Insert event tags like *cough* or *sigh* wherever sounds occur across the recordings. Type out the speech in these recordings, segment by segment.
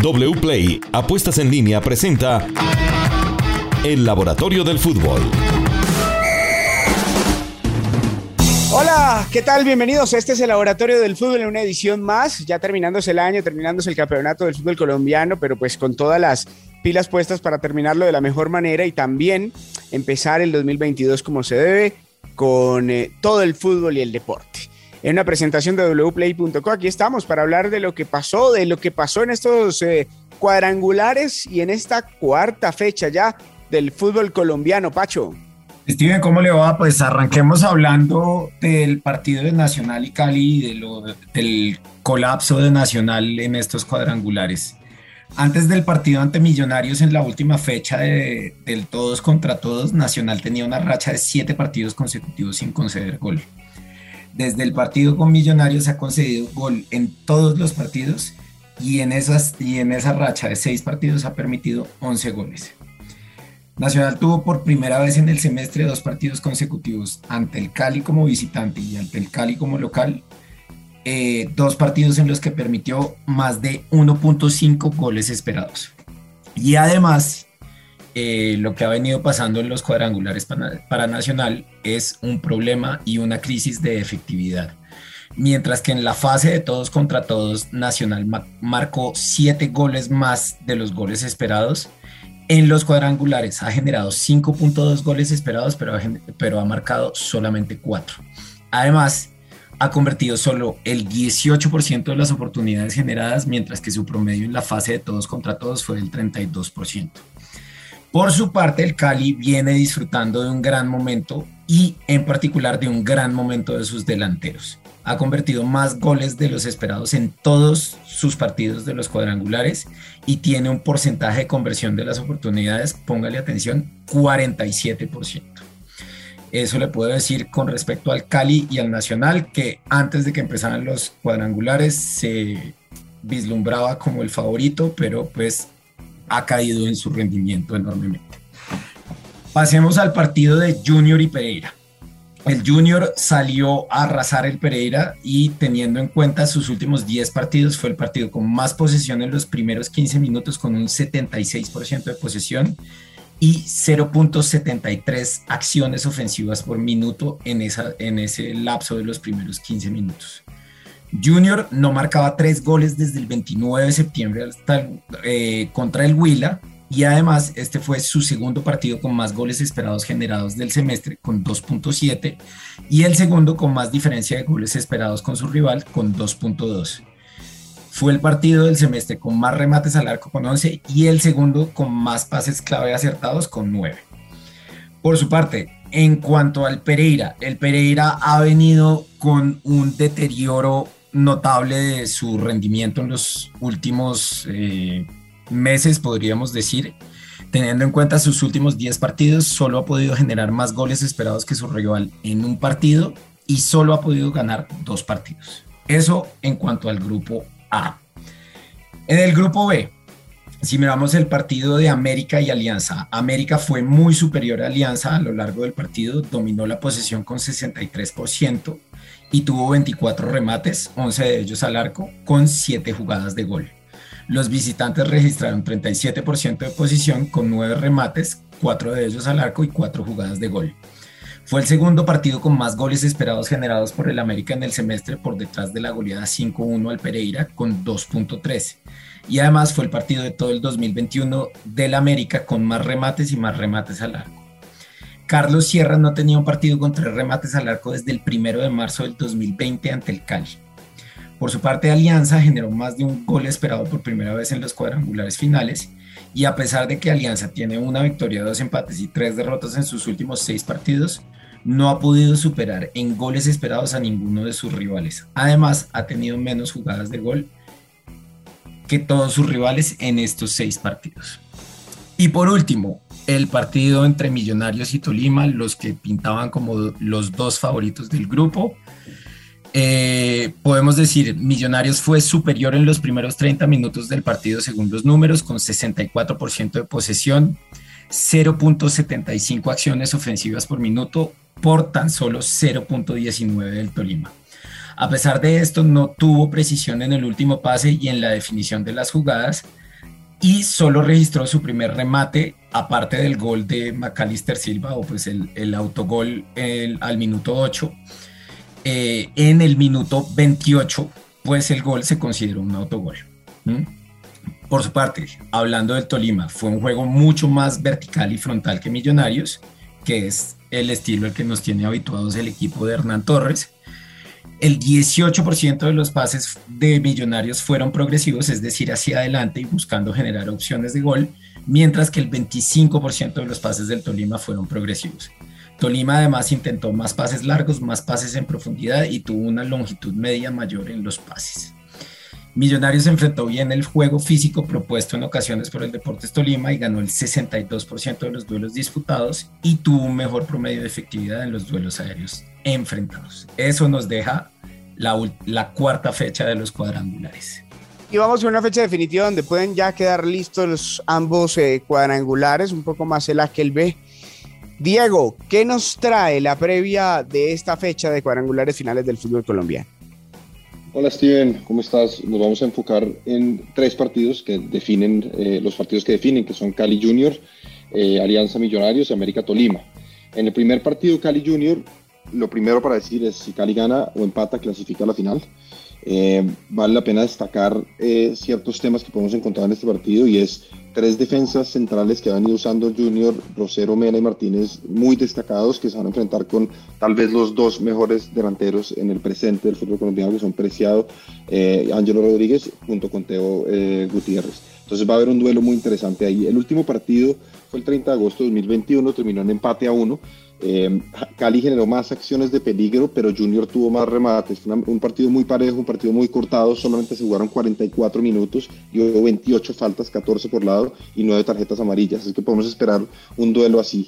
WPLAY Apuestas en línea presenta El Laboratorio del Fútbol. Hola, ¿qué tal? Bienvenidos. Este es el Laboratorio del Fútbol en una edición más, ya terminándose el año, terminándose el campeonato del fútbol colombiano, pero pues con todas las pilas puestas para terminarlo de la mejor manera y también empezar el 2022 como se debe, con eh, todo el fútbol y el deporte en una presentación de wplay.co. Aquí estamos para hablar de lo que pasó, de lo que pasó en estos eh, cuadrangulares y en esta cuarta fecha ya del fútbol colombiano, Pacho. Steven, ¿cómo le va? Pues arranquemos hablando del partido de Nacional y Cali y de lo, del colapso de Nacional en estos cuadrangulares. Antes del partido ante Millonarios en la última fecha de, del todos contra todos, Nacional tenía una racha de siete partidos consecutivos sin conceder gol. Desde el partido con Millonarios ha concedido gol en todos los partidos y en, esas, y en esa racha de seis partidos ha permitido 11 goles. Nacional tuvo por primera vez en el semestre dos partidos consecutivos ante el Cali como visitante y ante el Cali como local. Eh, dos partidos en los que permitió más de 1.5 goles esperados. Y además eh, lo que ha venido pasando en los cuadrangulares para, Nacional es un problema y una crisis de efectividad. Mientras que en la fase de todos contra todos, Nacional marcó siete goles más de los goles esperados. En los cuadrangulares ha generado 5.2 goles esperados, pero ha, pero ha marcado solamente 4. Además, ha convertido solo el 18% de las oportunidades generadas, mientras que su promedio en la fase de todos contra todos fue del 32%. Por su parte, el Cali viene disfrutando de un gran momento y en particular de un gran momento de sus delanteros. Ha convertido más goles de los esperados en todos sus partidos de los cuadrangulares y tiene un porcentaje de conversión de las oportunidades, póngale atención, 47%. Eso le puedo decir con respecto al Cali y al Nacional, que antes de que empezaran los cuadrangulares se vislumbraba como el favorito, pero pues ha caído en su rendimiento enormemente. Pasemos al partido de Junior y Pereira. El Junior salió a arrasar el Pereira y teniendo en cuenta sus últimos 10 partidos, fue el partido con más posesión en los primeros 15 minutos con un 76% de posesión y 0.73 acciones ofensivas por minuto en, esa, en ese lapso de los primeros 15 minutos. Junior no marcaba tres goles desde el 29 de septiembre hasta, eh, contra el Huila y además este fue su segundo partido con más goles esperados generados del semestre con 2.7 y el segundo con más diferencia de goles esperados con su rival con 2.2. Fue el partido del semestre con más remates al arco con 11 y el segundo con más pases clave acertados con 9. Por su parte, en cuanto al Pereira, el Pereira ha venido con un deterioro notable su rendimiento en los últimos eh, meses, podríamos decir. Teniendo en cuenta sus últimos 10 partidos, solo ha podido generar más goles esperados que su rival en un partido y solo ha podido ganar dos partidos. Eso en cuanto al grupo A. En el grupo B, si miramos el partido de América y Alianza, América fue muy superior a Alianza a lo largo del partido, dominó la posesión con 63%, y tuvo 24 remates, 11 de ellos al arco, con 7 jugadas de gol. Los visitantes registraron 37% de posición con 9 remates, 4 de ellos al arco y 4 jugadas de gol. Fue el segundo partido con más goles esperados generados por el América en el semestre por detrás de la goleada 5-1 al Pereira con 2.13. Y además fue el partido de todo el 2021 del América con más remates y más remates al arco. Carlos Sierra no tenía un partido con tres remates al arco desde el primero de marzo del 2020 ante el Cali. Por su parte, Alianza generó más de un gol esperado por primera vez en los cuadrangulares finales y a pesar de que Alianza tiene una victoria, dos empates y tres derrotas en sus últimos seis partidos, no ha podido superar en goles esperados a ninguno de sus rivales. Además, ha tenido menos jugadas de gol que todos sus rivales en estos seis partidos. Y por último, el partido entre Millonarios y Tolima, los que pintaban como los dos favoritos del grupo. Eh, podemos decir, Millonarios fue superior en los primeros 30 minutos del partido según los números, con 64% de posesión, 0.75 acciones ofensivas por minuto por tan solo 0.19 del Tolima. A pesar de esto, no tuvo precisión en el último pase y en la definición de las jugadas, y solo registró su primer remate, aparte del gol de Macalister Silva, o pues el, el autogol al minuto 8. Eh, en el minuto 28, pues el gol se consideró un autogol. Por su parte, hablando del Tolima, fue un juego mucho más vertical y frontal que Millonarios, que es el estilo al que nos tiene habituados el equipo de Hernán Torres. El 18% de los pases de Millonarios fueron progresivos, es decir, hacia adelante y buscando generar opciones de gol, mientras que el 25% de los pases del Tolima fueron progresivos. Tolima además intentó más pases largos, más pases en profundidad y tuvo una longitud media mayor en los pases. Millonarios enfrentó bien el juego físico propuesto en ocasiones por el Deportes Tolima y ganó el 62% de los duelos disputados y tuvo un mejor promedio de efectividad en los duelos aéreos enfrentados. Eso nos deja la, cuarta fecha de los cuadrangulares. Y vamos a una fecha definitiva donde pueden ya quedar listos ambos eh, cuadrangulares, un poco más el A que el B. Diego, ¿qué nos trae la previa de esta fecha de cuadrangulares finales del fútbol colombiano? Hola Steven, ¿cómo estás? Nos vamos a enfocar en tres partidos que definen, eh, los partidos que definen, que son Cali Junior, eh, Alianza Millonarios y América Tolima. En el primer partido Cali Junior, lo primero para decir es si Cali gana o empata, clasifica a la final. Eh, vale la pena destacar ciertos temas que podemos encontrar en este partido y es tres defensas centrales que han ido usando Junior, Rosero, Mena y Martínez, muy destacados, que se van a enfrentar con tal vez los dos mejores delanteros en el presente del fútbol colombiano, que son Preciado, eh, Ángelo Rodríguez, junto con Teo eh, Gutiérrez. Entonces va a haber un duelo muy interesante ahí. El último partido fue el 30 de agosto de 2021, terminó en empate a uno. Eh, Cali generó más acciones de peligro, pero Junior tuvo más remates. Fue un partido muy parejo, un partido muy cortado. Solamente se jugaron 44 minutos y hubo 28 faltas, 14 por lado y 9 tarjetas amarillas. Así que podemos esperar un duelo así.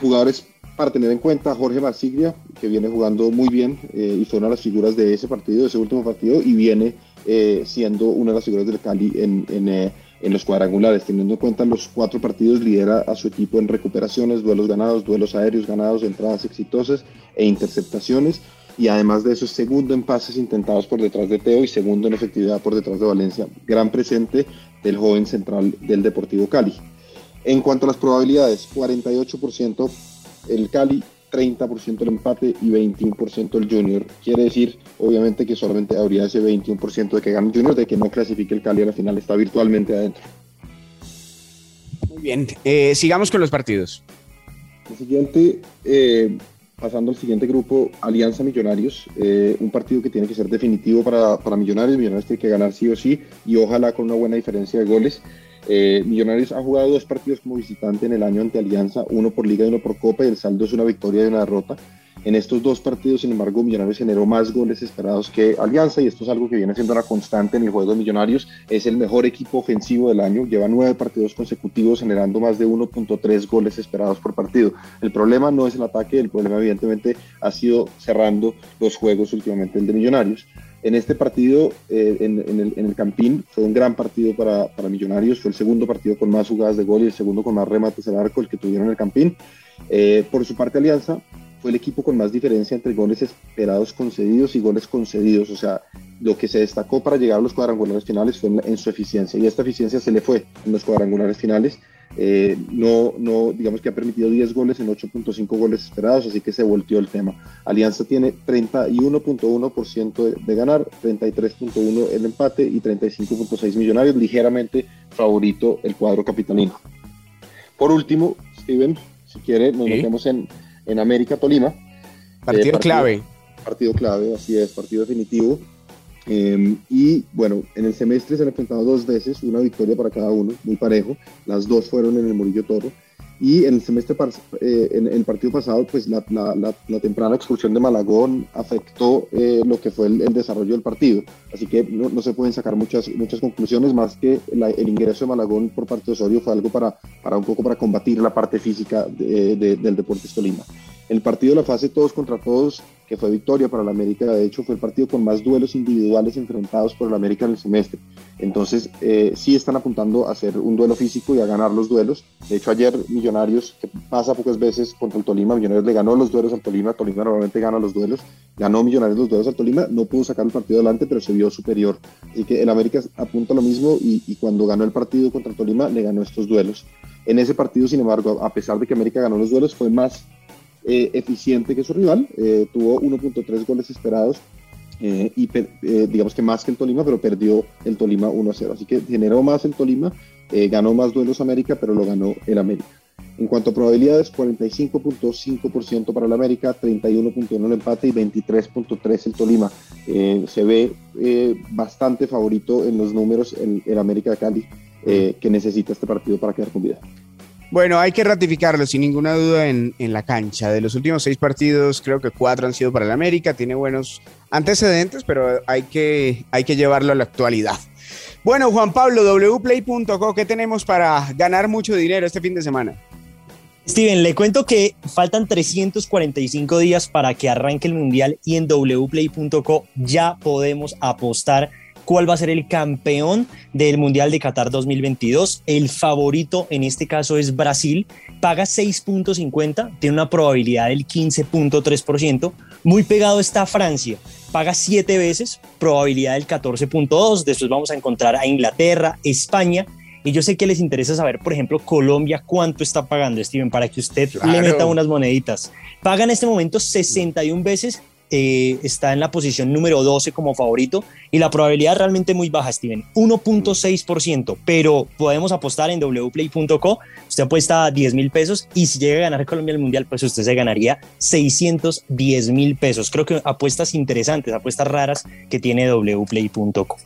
Jugadores para tener en cuenta, Jorge Marsiglia, que viene jugando muy bien eh, y fue una de las figuras de ese partido, de ese último partido, y viene eh, siendo una de las figuras del Cali en, en en los cuadrangulares, teniendo en cuenta los cuatro partidos, lidera a su equipo en recuperaciones, duelos ganados, duelos aéreos ganados, entradas exitosas e interceptaciones. Y además de eso, es segundo en pases intentados por detrás de Teo y segundo en efectividad por detrás de Valencia. Gran presente del joven central del Deportivo Cali. En cuanto a las probabilidades, 48% el Cali, 30% el empate y 21% el Junior. Quiere decir, obviamente, que solamente habría ese 21% de que gane el Junior, de que no clasifique el Cali a la final, está virtualmente adentro. Muy bien, eh, sigamos con los partidos. El siguiente, eh, pasando al siguiente grupo, Alianza Millonarios, eh, un partido que tiene que ser definitivo para, para Millonarios, Millonarios tiene que ganar sí o sí y ojalá con una buena diferencia de goles. Eh, Millonarios ha jugado dos partidos como visitante en el año ante Alianza, uno por Liga y uno por Copa, y el saldo es una victoria y una derrota. En estos dos partidos, sin embargo, Millonarios generó más goles esperados que Alianza, y esto es algo que viene siendo una constante en el juego de Millonarios. Es el mejor equipo ofensivo del año, lleva nueve partidos consecutivos generando más de 1.3 goles esperados por partido. El problema no es el ataque, el problema, evidentemente, ha sido cerrando los juegos últimamente el de Millonarios. En este partido, eh, en, el, Campín, fue un gran partido para, para, Millonarios, fue el segundo partido con más jugadas de gol y el segundo con más remates al arco, el que tuvieron en el Campín. Eh, por su parte, Alianza fue el equipo con más diferencia entre goles esperados concedidos y goles concedidos, o sea, lo que se destacó para llegar a los cuadrangulares finales fue en, su eficiencia, y esta eficiencia se le fue en los cuadrangulares finales. Eh, no, no, digamos que ha permitido 10 goles en 8.5 goles esperados, así que se volteó el tema. Alianza tiene 31.1% de, de ganar, 33.1 el empate y 35.6 millonarios, ligeramente favorito el cuadro capitalino. Por último, Steven, si quiere, nos metemos en, en América Tolima. Eh, partido, clave. Partido clave, así es, partido definitivo. Em, y bueno, en el semestre se han enfrentado dos veces, una victoria para cada uno, muy parejo. Las dos fueron en el Murillo Toro. Y en el semestre, eh, en el partido pasado, pues la, temprana expulsión de Malagón afectó eh, lo que fue el, desarrollo del partido. Así que no, se pueden sacar muchas, muchas conclusiones más que el ingreso de Malagón por parte de Osorio fue algo para, para un poco para combatir la parte física del Deportes Tolima. El partido de la fase todos contra todos que fue victoria para la América. De hecho, fue el partido con más duelos individuales enfrentados por la América en el semestre. Entonces, eh, sí están apuntando a hacer un duelo físico y a ganar los duelos. De hecho, ayer Millonarios, que pasa pocas veces contra el Tolima, Millonarios le ganó los duelos al Tolima. Tolima normalmente gana los duelos. Ganó Millonarios los duelos al Tolima. No pudo sacar el partido adelante, pero se vio superior. Así que el América apunta lo mismo y, y cuando ganó el partido contra el Tolima, le ganó estos duelos. En ese partido, sin embargo, a pesar de que América ganó los duelos, fue más eh, eficiente que su rival, eh, tuvo 1.3 goles esperados eh, y digamos que más que el Tolima, pero perdió el Tolima 1 0. Así que generó más el Tolima, ganó más duelos América, pero lo ganó el América. En cuanto a probabilidades, 45.5% para el América, 31.1 el empate y 23.3 el Tolima. se ve bastante favorito en los números el, el América de Cali, que necesita este partido para quedar con vida. Bueno, hay que ratificarlo sin ninguna duda en, la cancha. De los últimos seis partidos, creo que cuatro han sido para el América. Tiene buenos antecedentes, pero hay que, hay que llevarlo a la actualidad. Bueno, Juan Pablo, wplay.co, ¿qué tenemos para ganar mucho dinero este fin de semana? Steven, le cuento que faltan 345 días para que arranque el Mundial y en wplay.co ya podemos apostar cuál va a ser el campeón del Mundial de Qatar 2022. El favorito en este caso es Brasil, paga 6.50, tiene una probabilidad del 15.3%. Muy pegado está Francia, paga 7 veces, probabilidad del 14.2%. Después vamos a encontrar a Inglaterra, España. Y yo sé que les interesa saber, por ejemplo, Colombia, cuánto está pagando, Steven, para que usted le meta unas moneditas. Paga en este momento 61 veces eh, está en la posición número 12 como favorito y la probabilidad realmente muy baja, Steven, 1.6%, pero podemos apostar en wplay.co, usted apuesta 10 mil pesos y si llega a ganar Colombia el Mundial, pues usted se ganaría 610 mil pesos. Creo que apuestas interesantes, apuestas raras que tiene wplay.co.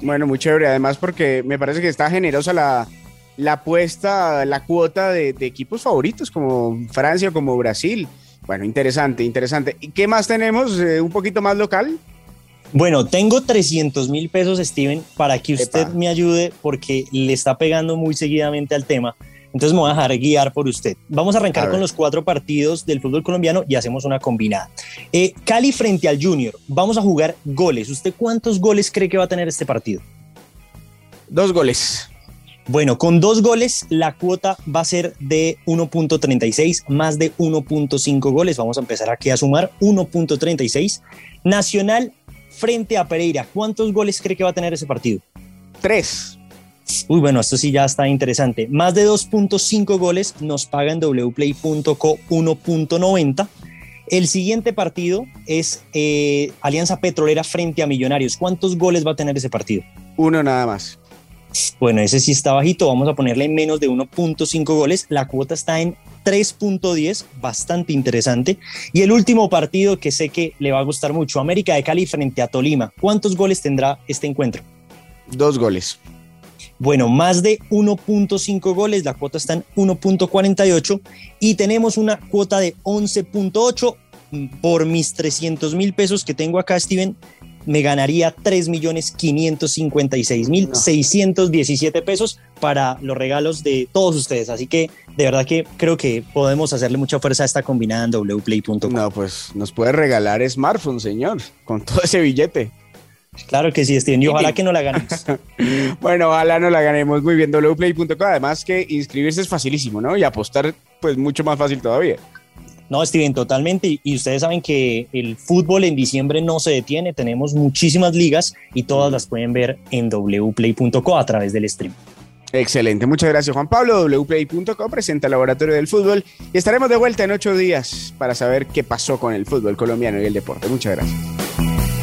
Bueno, muy chévere, además porque me parece que está generosa la, la apuesta, la cuota de, de equipos favoritos como Francia, como Brasil. Bueno, interesante, interesante. ¿Y qué más tenemos? Eh, ¿Un poquito más local? Bueno, tengo 300 mil pesos, Steven, para que usted me ayude porque le está pegando muy seguidamente al tema. Entonces me voy a dejar guiar por usted. Vamos a arrancar con los cuatro partidos del fútbol colombiano y hacemos una combinada. Eh, Cali frente al Junior. Vamos a jugar goles. ¿Usted cuántos goles cree que va a tener este partido? Dos goles. Bueno, con dos goles la cuota va a ser de 1.36, más de 1.5 goles. Vamos a empezar aquí a sumar 1.36. Nacional frente a Pereira. ¿Cuántos goles cree que va a tener ese partido? Tres. Uy, bueno, esto sí ya está interesante. Más de 2.5 goles nos paga en wplay.co 1.90. El siguiente partido es eh, Alianza Petrolera frente a Millonarios. ¿Cuántos goles va a tener ese partido? Uno nada más. Bueno, ese sí está bajito, vamos a ponerle menos de 1.5 goles, la cuota está en 3.10, bastante interesante. Y el último partido que sé que le va a gustar mucho, América de Cali frente a Tolima. ¿Cuántos goles tendrá este encuentro? Dos goles. Bueno, más de 1.5 goles, la cuota está en 1.48 y tenemos una cuota de 11.8 por mis 300 mil pesos que tengo acá, Steven me ganaría 3.556.617 pesos para los regalos de todos ustedes. Así que de verdad que creo que podemos hacerle mucha fuerza a esta combinada en wplay.com. No, pues nos puede regalar smartphone, señor, con todo ese billete. Claro que sí, Steven, y ojalá *laughs* que no la ganemos. *laughs* bueno, ojalá no la ganemos. Muy bien, wplay.com. Además que inscribirse es facilísimo, ¿no? Y apostar, pues mucho más fácil todavía. No, Steven, totalmente. Y ustedes saben que el fútbol en diciembre no se detiene. Tenemos muchísimas ligas y todas las pueden ver en wplay.co a través del stream. Excelente, muchas gracias Juan Pablo. wplay.co presenta el Laboratorio del Fútbol y estaremos de vuelta en ocho días para saber qué pasó con el fútbol colombiano y el deporte. Muchas gracias.